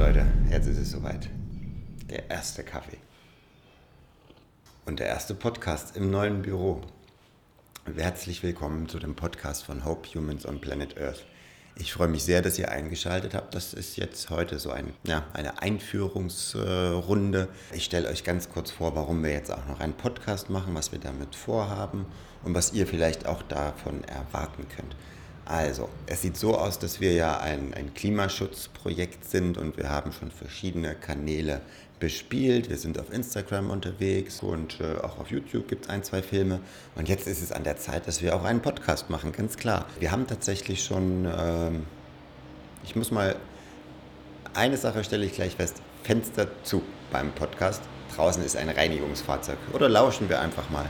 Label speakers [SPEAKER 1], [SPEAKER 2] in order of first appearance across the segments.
[SPEAKER 1] Leute, jetzt ist es soweit. Der erste Kaffee. Und der erste Podcast im neuen Büro. Herzlich willkommen zu dem Podcast von Hope Humans on Planet Earth. Ich freue mich sehr, dass ihr eingeschaltet habt. Das ist jetzt heute so ein, ja, eine Einführungsrunde. Ich stelle euch ganz kurz vor, warum wir jetzt auch noch einen Podcast machen, was wir damit vorhaben und was ihr vielleicht auch davon erwarten könnt. Also, es sieht so aus, dass wir ja ein, ein Klimaschutzprojekt sind und wir haben schon verschiedene Kanäle bespielt. Wir sind auf Instagram unterwegs und äh, auch auf YouTube gibt es ein, zwei Filme. Und jetzt ist es an der Zeit, dass wir auch einen Podcast machen, ganz klar. Wir haben tatsächlich schon, ähm, ich muss mal, eine Sache stelle ich gleich fest, Fenster zu beim Podcast. Draußen ist ein Reinigungsfahrzeug. Oder lauschen wir einfach mal.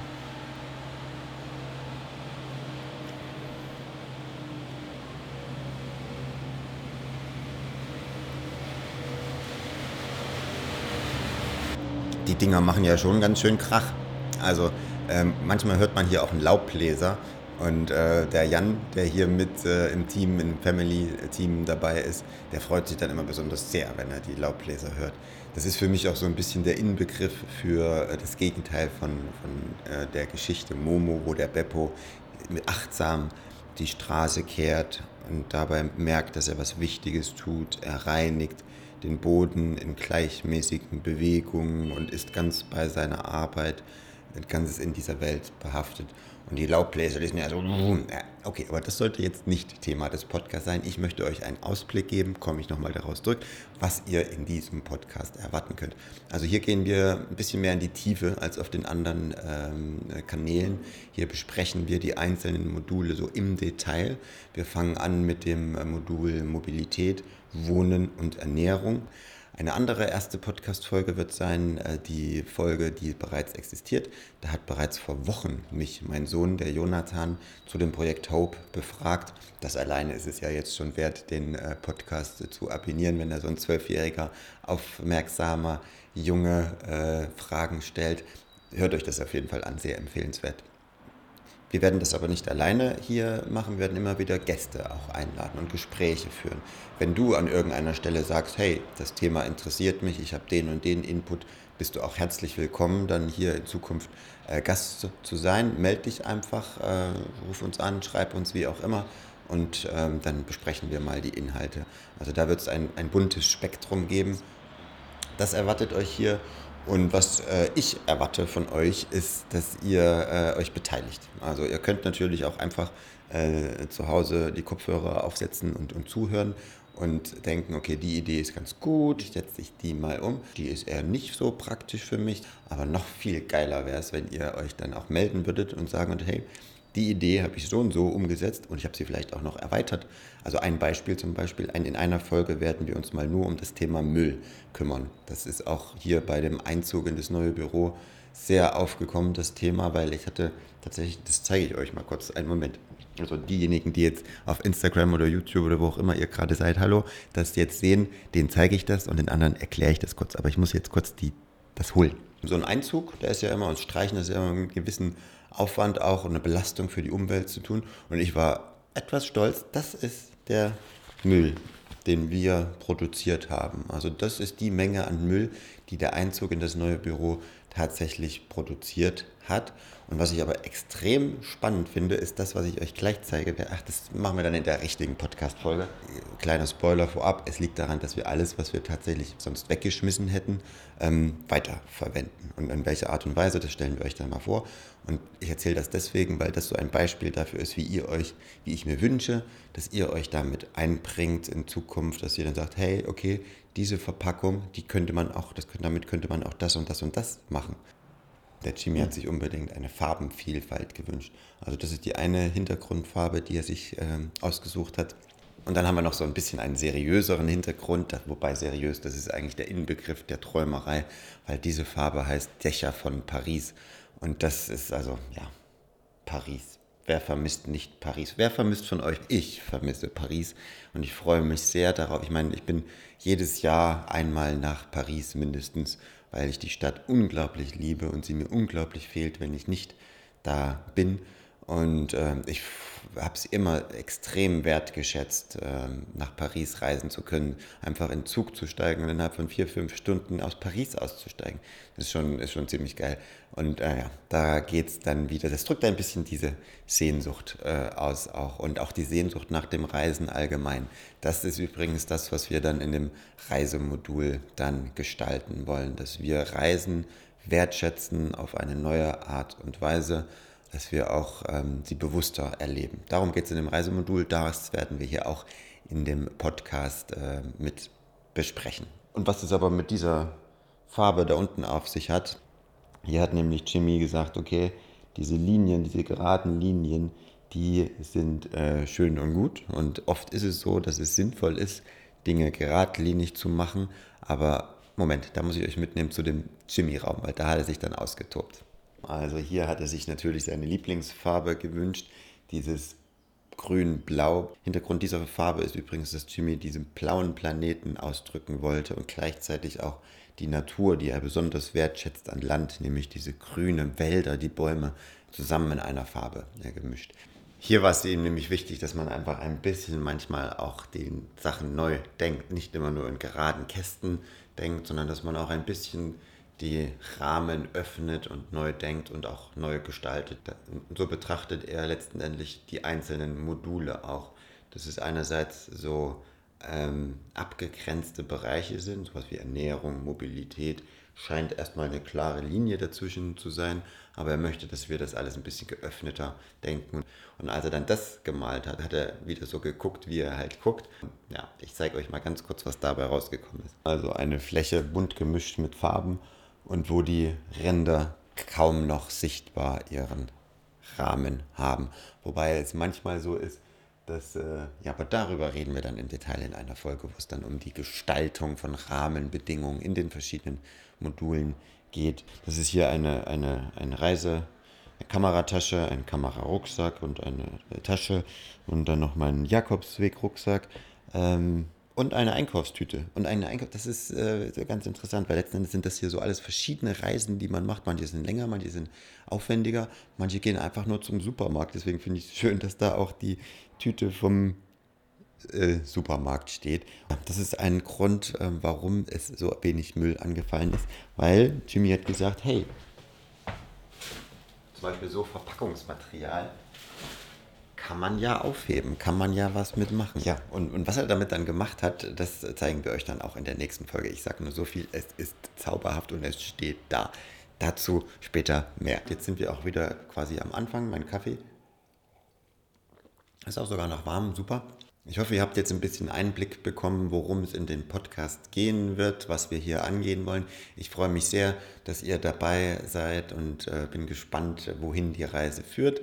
[SPEAKER 1] Die Dinger machen ja schon ganz schön Krach. Also ähm, manchmal hört man hier auch einen Laubbläser. Und äh, der Jan, der hier mit äh, im Team, im Family-Team dabei ist, der freut sich dann immer besonders sehr, wenn er die Laubbläser hört. Das ist für mich auch so ein bisschen der Inbegriff für äh, das Gegenteil von, von äh, der Geschichte Momo, wo der Beppo achtsam die Straße kehrt und dabei merkt, dass er was Wichtiges tut. Er reinigt, den Boden in gleichmäßigen Bewegungen und ist ganz bei seiner Arbeit, ganz in dieser Welt behaftet. Und die Laubbläser, die sind ja so, okay, aber das sollte jetzt nicht Thema des Podcasts sein. Ich möchte euch einen Ausblick geben, komme ich nochmal daraus zurück, was ihr in diesem Podcast erwarten könnt. Also hier gehen wir ein bisschen mehr in die Tiefe als auf den anderen ähm, Kanälen. Hier besprechen wir die einzelnen Module so im Detail. Wir fangen an mit dem Modul Mobilität Wohnen und Ernährung. Eine andere erste Podcast-Folge wird sein, äh, die Folge, die bereits existiert. Da hat bereits vor Wochen mich mein Sohn, der Jonathan, zu dem Projekt Hope befragt. Das alleine ist es ja jetzt schon wert, den äh, Podcast zu abonnieren, wenn er so ein zwölfjähriger, aufmerksamer Junge äh, Fragen stellt. Hört euch das auf jeden Fall an, sehr empfehlenswert. Wir werden das aber nicht alleine hier machen, wir werden immer wieder Gäste auch einladen und Gespräche führen. Wenn du an irgendeiner Stelle sagst, hey, das Thema interessiert mich, ich habe den und den Input, bist du auch herzlich willkommen, dann hier in Zukunft äh, Gast zu, zu, sein. Meld dich einfach, äh, ruf uns an, schreib uns wie auch immer und ähm, dann besprechen wir mal die Inhalte. Also da wird es ein, ein buntes Spektrum geben. Das erwartet euch hier und was äh, ich erwarte von euch, ist, dass ihr äh, euch beteiligt. Also ihr könnt natürlich auch einfach äh, zu Hause die Kopfhörer aufsetzen und, und zuhören und denken, okay, die Idee ist ganz gut, ich setze ich die mal um. Die ist eher nicht so praktisch für mich, aber noch viel geiler wäre es, wenn ihr euch dann auch melden würdet und sagen hey, die Idee habe ich so und so umgesetzt und ich habe sie vielleicht auch noch erweitert. Also ein Beispiel zum Beispiel, in einer Folge werden wir uns mal nur um das Thema Müll kümmern. Das ist auch hier bei dem Einzug in das neue Büro sehr aufgekommen, das Thema, weil ich hatte tatsächlich, das zeige ich euch mal kurz, einen Moment. Also diejenigen, die jetzt auf Instagram oder YouTube oder wo auch immer ihr gerade seid, hallo, das jetzt sehen, denen zeige ich das und den anderen erkläre ich das kurz. Aber ich muss jetzt kurz die, das holen. So ein Einzug, der ist ja immer, und Streichen ist ja immer einen gewissen Aufwand auch und eine Belastung für die Umwelt zu tun. Und ich war etwas stolz, das ist der Müll, den wir produziert haben. Also das ist die Menge an Müll, die der Einzug in das neue Büro tatsächlich produziert hat. Und was ich aber extrem spannend finde, ist das, was ich euch gleich zeige. Ach, das machen wir dann in der richtigen Podcast-Folge. Kleiner Spoiler vorab. Es liegt daran, dass wir alles, was wir tatsächlich sonst weggeschmissen hätten, ähm, weiterverwenden. Und in welcher Art und Weise, das stellen wir euch dann mal vor. Und ich erzähle das deswegen, weil das so ein Beispiel dafür ist, wie ihr euch, wie ich mir wünsche, dass ihr euch damit einbringt in Zukunft, dass ihr dann sagt, hey, okay, diese Verpackung, die könnte man auch, das, damit könnte man auch das und das und das machen. Der Jimmy hat sich unbedingt eine Farbenvielfalt gewünscht. Also das ist die eine Hintergrundfarbe, die er sich ähm, ausgesucht hat. Und dann haben wir noch so ein bisschen einen seriöseren Hintergrund, wobei seriös, das ist eigentlich der Inbegriff der Träumerei, weil diese Farbe heißt Dächer von Paris. Und das ist also, ja, Paris. Wer vermisst nicht Paris? Wer vermisst von euch? Ich vermisse Paris und ich freue mich sehr darauf. Ich meine, ich bin jedes Jahr einmal nach Paris mindestens weil ich die Stadt unglaublich liebe und sie mir unglaublich fehlt, wenn ich nicht da bin. Und äh, ich habe es immer extrem wertgeschätzt, äh, nach Paris reisen zu können, einfach in Zug zu steigen und innerhalb von vier, fünf Stunden aus Paris auszusteigen. Das ist schon, ist schon ziemlich geil. Und äh, ja, da geht es dann wieder, das drückt ein bisschen diese Sehnsucht äh, aus auch und auch die Sehnsucht nach dem Reisen allgemein. Das ist übrigens das, was wir dann in dem Reisemodul dann gestalten wollen, dass wir Reisen wertschätzen auf eine neue Art und Weise dass wir auch ähm, sie bewusster erleben. Darum geht es in dem Reisemodul. Das werden wir hier auch in dem Podcast äh, mit besprechen. Und was es aber mit dieser Farbe da unten auf sich hat, hier hat nämlich Jimmy gesagt, okay, diese Linien, diese geraden Linien, die sind äh, schön und gut. Und oft ist es so, dass es sinnvoll ist, Dinge geradlinig zu machen. Aber Moment, da muss ich euch mitnehmen zu dem Jimmy-Raum, weil da hat er sich dann ausgetobt. Also hier hat er sich natürlich seine Lieblingsfarbe gewünscht, dieses grün-blau. Hintergrund dieser Farbe ist übrigens, dass Jimmy diesen blauen Planeten ausdrücken wollte und gleichzeitig auch die Natur, die er besonders wertschätzt an Land, nämlich diese grünen Wälder, die Bäume zusammen in einer Farbe ja, gemischt. Hier war es ihm nämlich wichtig, dass man einfach ein bisschen manchmal auch den Sachen neu denkt, nicht immer nur in geraden Kästen denkt, sondern dass man auch ein bisschen die Rahmen öffnet und neu denkt und auch neu gestaltet. So betrachtet er letztendlich die einzelnen Module auch. Dass es einerseits so ähm, abgegrenzte Bereiche sind, sowas wie Ernährung, Mobilität, scheint erstmal eine klare Linie dazwischen zu sein, aber er möchte, dass wir das alles ein bisschen geöffneter denken. Und als er dann das gemalt hat, hat er wieder so geguckt, wie er halt guckt. Ja, ich zeige euch mal ganz kurz, was dabei rausgekommen ist. Also eine Fläche bunt gemischt mit Farben und wo die Ränder kaum noch sichtbar ihren Rahmen haben. Wobei es manchmal so ist, dass, äh, ja, aber darüber reden wir dann im Detail in einer Folge, wo es dann um die Gestaltung von Rahmenbedingungen in den verschiedenen Modulen geht. Das ist hier eine, eine, eine Reise, eine Kameratasche, ein Kamerarucksack und eine Tasche und dann noch mein Jakobsweg-Rucksack. Ähm, und eine Einkaufstüte. Und eine Einkauf, das ist äh, ganz interessant, weil letzten Endes sind das hier so alles verschiedene Reisen, die man macht. Manche sind länger, manche sind aufwendiger, manche gehen einfach nur zum Supermarkt. Deswegen finde ich es schön, dass da auch die Tüte vom äh, Supermarkt steht. Das ist ein Grund, äh, warum es so wenig Müll angefallen ist, weil Jimmy hat gesagt, hey, zum Beispiel so Verpackungsmaterial kann man ja aufheben, kann man ja was mitmachen. Ja, und, und was er damit dann gemacht hat, das zeigen wir euch dann auch in der nächsten Folge. Ich sage nur so viel, es ist zauberhaft und es steht da. Dazu später mehr. Jetzt sind wir auch wieder quasi am Anfang. Mein Kaffee ist auch sogar noch warm, super. Ich hoffe, ihr habt jetzt ein bisschen Einblick bekommen, worum es in den Podcast gehen wird, was wir hier angehen wollen. Ich freue mich sehr, dass ihr dabei seid und äh, bin gespannt, wohin die Reise führt.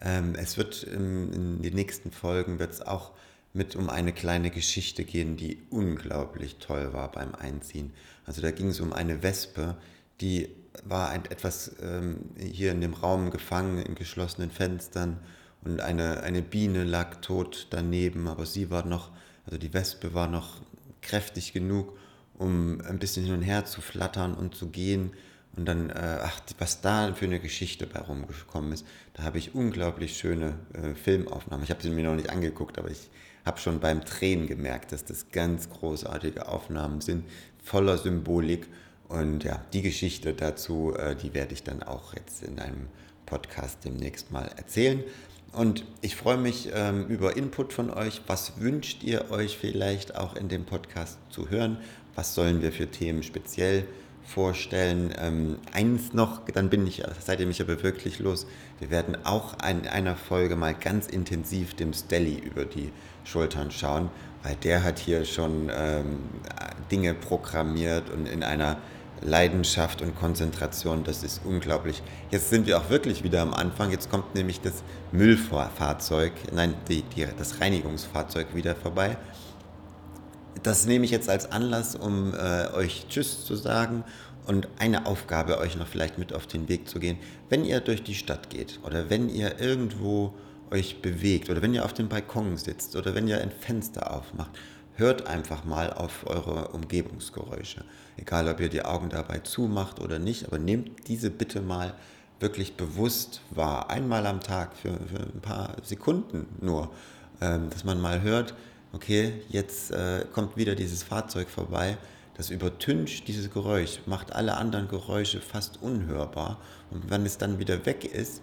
[SPEAKER 1] Ähm, es wird in, in den nächsten Folgen wird auch mit um eine kleine Geschichte gehen, die unglaublich toll war beim Einziehen. Also da ging es um eine Wespe, die war ein, etwas ähm, hier in dem Raum gefangen, in geschlossenen Fenstern und eine, eine Biene lag tot daneben, aber sie war noch, also die Wespe war noch kräftig genug, um ein bisschen hin und her zu flattern und zu gehen und dann, äh, ach, was da für eine Geschichte bei rumgekommen ist, da habe ich unglaublich schöne äh, Filmaufnahmen. Ich habe sie mir noch nicht angeguckt, aber ich habe schon beim Tränen gemerkt, dass das ganz großartige Aufnahmen sind, voller Symbolik. Und ja, die Geschichte dazu, äh, die werde ich dann auch jetzt in einem Podcast demnächst mal erzählen. Und ich freue mich ähm, über Input von euch. Was wünscht ihr euch vielleicht auch in dem Podcast zu hören? Was sollen wir für Themen speziell vorstellen. Ähm, eins noch, dann bin ich, seid ihr mich aber wirklich los. Wir werden auch in einer Folge mal ganz intensiv dem Stelly über die Schultern schauen, weil der hat hier schon ähm, Dinge programmiert und in einer Leidenschaft und Konzentration, das ist unglaublich. Jetzt sind wir auch wirklich wieder am Anfang. Jetzt kommt nämlich das Müllfahrzeug, nein, die, die, das Reinigungsfahrzeug wieder vorbei das nehme ich jetzt als Anlass, um äh, euch Tschüss zu sagen und eine Aufgabe euch noch vielleicht mit auf den Weg zu gehen. Wenn ihr durch die Stadt geht oder wenn ihr irgendwo euch bewegt oder wenn ihr auf dem Balkon sitzt oder wenn ihr ein Fenster aufmacht, hört einfach mal auf eure Umgebungsgeräusche. Egal, ob ihr die Augen dabei zumacht oder nicht, aber nehmt diese bitte mal wirklich bewusst war, einmal am Tag für, für ein paar Sekunden nur, ähm, dass man mal hört, okay, jetzt äh, kommt wieder dieses Fahrzeug vorbei, das übertüncht dieses Geräusch, macht alle anderen Geräusche fast unhörbar und wenn es dann wieder weg ist,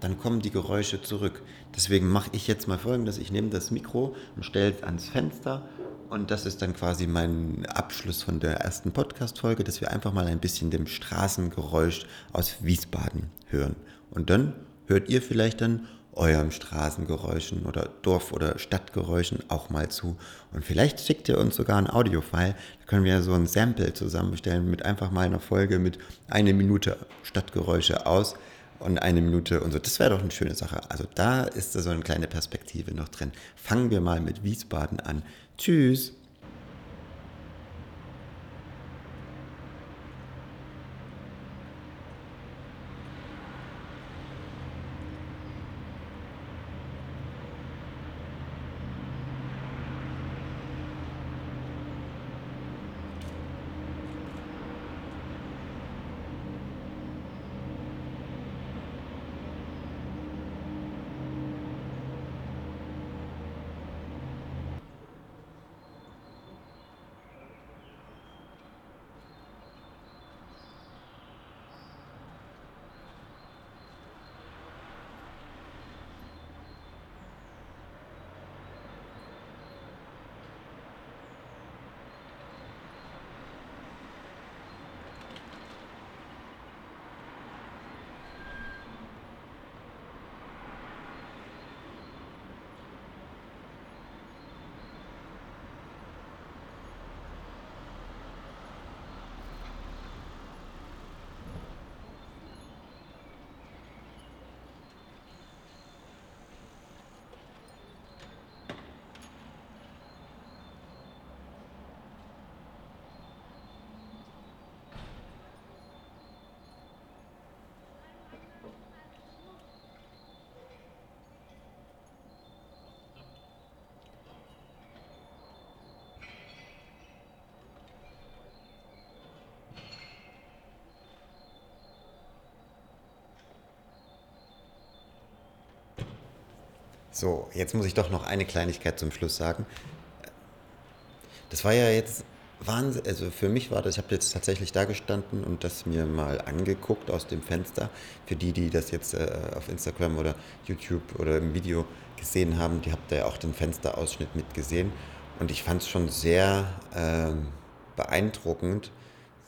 [SPEAKER 1] dann kommen die Geräusche zurück. Deswegen mache ich jetzt mal folgendes, ich nehme das Mikro und stelle es ans Fenster und das ist dann quasi mein Abschluss von der ersten Podcast-Folge, dass wir einfach mal ein bisschen dem Straßengeräusch aus Wiesbaden hören. Und dann hört ihr vielleicht dann eurem Straßengeräuschen oder Dorf- oder Stadtgeräuschen auch mal zu. Und vielleicht schickt ihr uns sogar ein Audiofile. Da können wir so ein Sample zusammenstellen mit einfach mal einer Folge mit eine Minute Stadtgeräusche aus und eine Minute und so. Das wäre doch eine schöne Sache. Also da ist da so eine kleine Perspektive noch drin. Fangen wir mal mit Wiesbaden an. Tschüss. So, jetzt muss ich doch noch eine Kleinigkeit zum Schluss sagen. Das war ja jetzt Wahnsinn, also für mich war das, ich habe jetzt tatsächlich da gestanden und das mir mal angeguckt aus dem Fenster. Für die, die das jetzt äh, auf Instagram oder YouTube oder im Video gesehen haben, die habt ihr ja auch den Fensterausschnitt mitgesehen. Und ich fand es schon sehr äh, beeindruckend,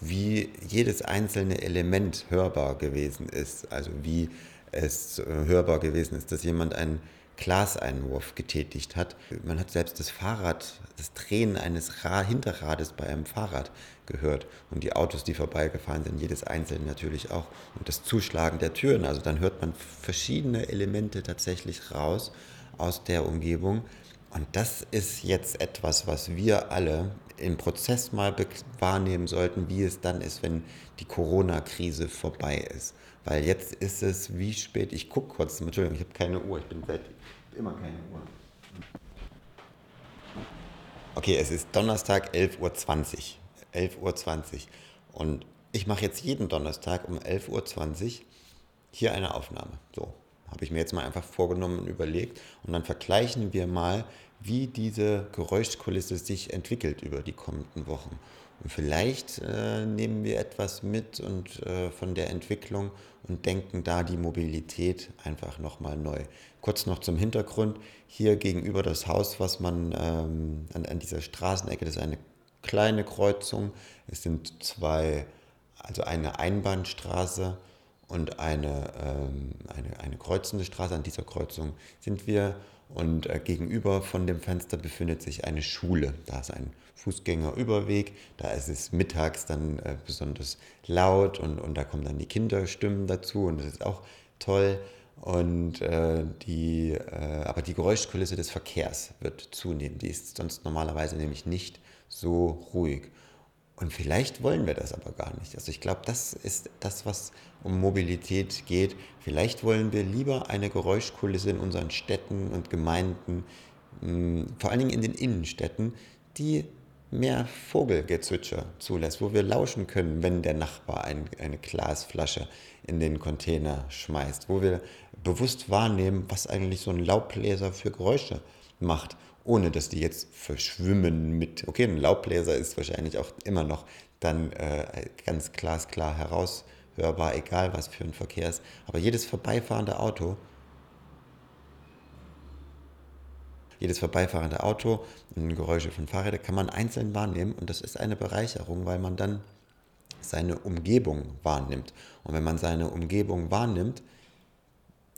[SPEAKER 1] wie jedes einzelne Element hörbar gewesen ist. Also wie es äh, hörbar gewesen ist, dass jemand ein Glaseinwurf getätigt hat. Man hat selbst das Fahrrad, das Drehen eines Ra Hinterrades bei einem Fahrrad gehört und die Autos, die vorbeigefahren sind, jedes einzelne natürlich auch und das Zuschlagen der Türen. Also dann hört man verschiedene Elemente tatsächlich raus aus der Umgebung. Und das ist jetzt etwas, was wir alle im Prozess mal wahrnehmen sollten, wie es dann ist, wenn die Corona-Krise vorbei ist. Weil jetzt ist es wie spät, ich gucke kurz, Entschuldigung, ich habe keine Uhr, ich bin seit immer keine Uhr. Okay, es ist Donnerstag 11.20 Uhr. 11.20 Uhr. Und ich mache jetzt jeden Donnerstag um 11.20 Uhr hier eine Aufnahme. So, habe ich mir jetzt mal einfach vorgenommen und überlegt. Und dann vergleichen wir mal, wie diese Geräuschkulisse sich entwickelt über die kommenden Wochen. Vielleicht äh, nehmen wir etwas mit und äh, von der Entwicklung und denken da die Mobilität einfach nochmal neu. Kurz noch zum Hintergrund. Hier gegenüber das Haus, was man ähm, an, an dieser Straßenecke, das ist eine kleine Kreuzung. Es sind zwei, also eine Einbahnstraße und eine, ähm, eine, eine kreuzende Straße. An dieser Kreuzung sind wir und äh, gegenüber von dem Fenster befindet sich eine Schule. Da ist ein Fußgängerüberweg. Da ist es mittags dann äh, besonders laut und, und da kommen dann die Kinderstimmen dazu und das ist auch toll. Und äh, die, äh, aber die Geräuschkulisse des Verkehrs wird zunehmen. Die ist sonst normalerweise nämlich nicht so ruhig. Und vielleicht wollen wir das aber gar nicht. Also ich glaube, das ist das, was um Mobilität geht. Vielleicht wollen wir lieber eine Geräuschkulisse in unseren Städten und Gemeinden, vor allen Dingen in den Innenstädten, die mehr Vogelgezwitscher zulässt, wo wir lauschen können, wenn der Nachbar ein, eine Glasflasche in den Container schmeißt, wo wir bewusst wahrnehmen, was eigentlich so ein Laubbläser für Geräusche macht, ohne dass die jetzt verschwimmen mit, okay, ein Laubbläser ist wahrscheinlich auch immer noch dann äh, ganz glasklar heraushörbar, egal was für ein Verkehr ist, aber jedes vorbeifahrende Auto jedes vorbeifahrende Auto Geräusche von Fahrrädern kann man einzeln wahrnehmen und das ist eine Bereicherung, weil man dann seine Umgebung wahrnimmt. Und wenn man seine Umgebung wahrnimmt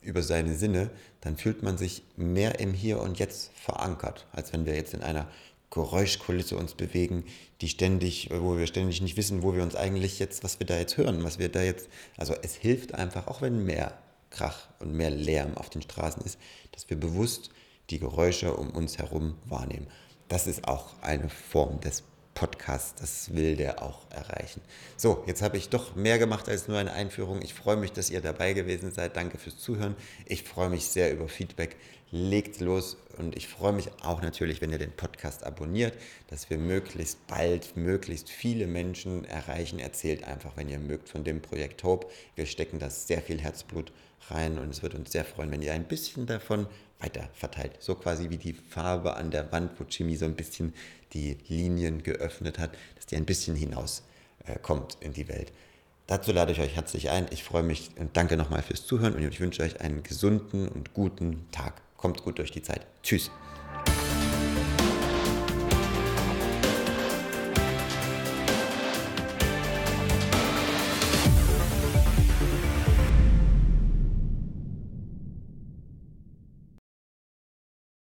[SPEAKER 1] über seine Sinne, dann fühlt man sich mehr im Hier und Jetzt verankert, als wenn wir jetzt in einer Geräuschkulisse uns bewegen, die ständig, wo wir ständig nicht wissen, wo wir uns eigentlich jetzt, was wir da jetzt hören, was wir da jetzt, also es hilft einfach, auch wenn mehr Krach und mehr Lärm auf den Straßen ist, dass wir bewusst die Geräusche um uns herum wahrnehmen. Das ist auch eine Form des Podcasts, das will der auch erreichen. So, jetzt habe ich doch mehr gemacht als nur eine Einführung. Ich freue mich, dass ihr dabei gewesen seid. Danke fürs Zuhören. Ich freue mich sehr über Feedback. Legt los und ich freue mich auch natürlich, wenn ihr den Podcast abonniert, dass wir möglichst bald, möglichst viele Menschen erreichen. Erzählt einfach, wenn ihr mögt, von dem Projekt Hope. Wir stecken da sehr viel Herzblut rein und es wird uns sehr freuen, wenn ihr ein bisschen davon weiter verteilt. So quasi wie die Farbe an der Wand, wo Jimmy so ein bisschen die Linien geöffnet hat, dass die ein bisschen hinaus äh, in die Welt. Dazu lade ich euch herzlich ein. Ich freue mich und danke nochmal fürs Zuhören und ich wünsche euch einen gesunden und guten Tag. Kommt gut durch die Zeit. Tschüss.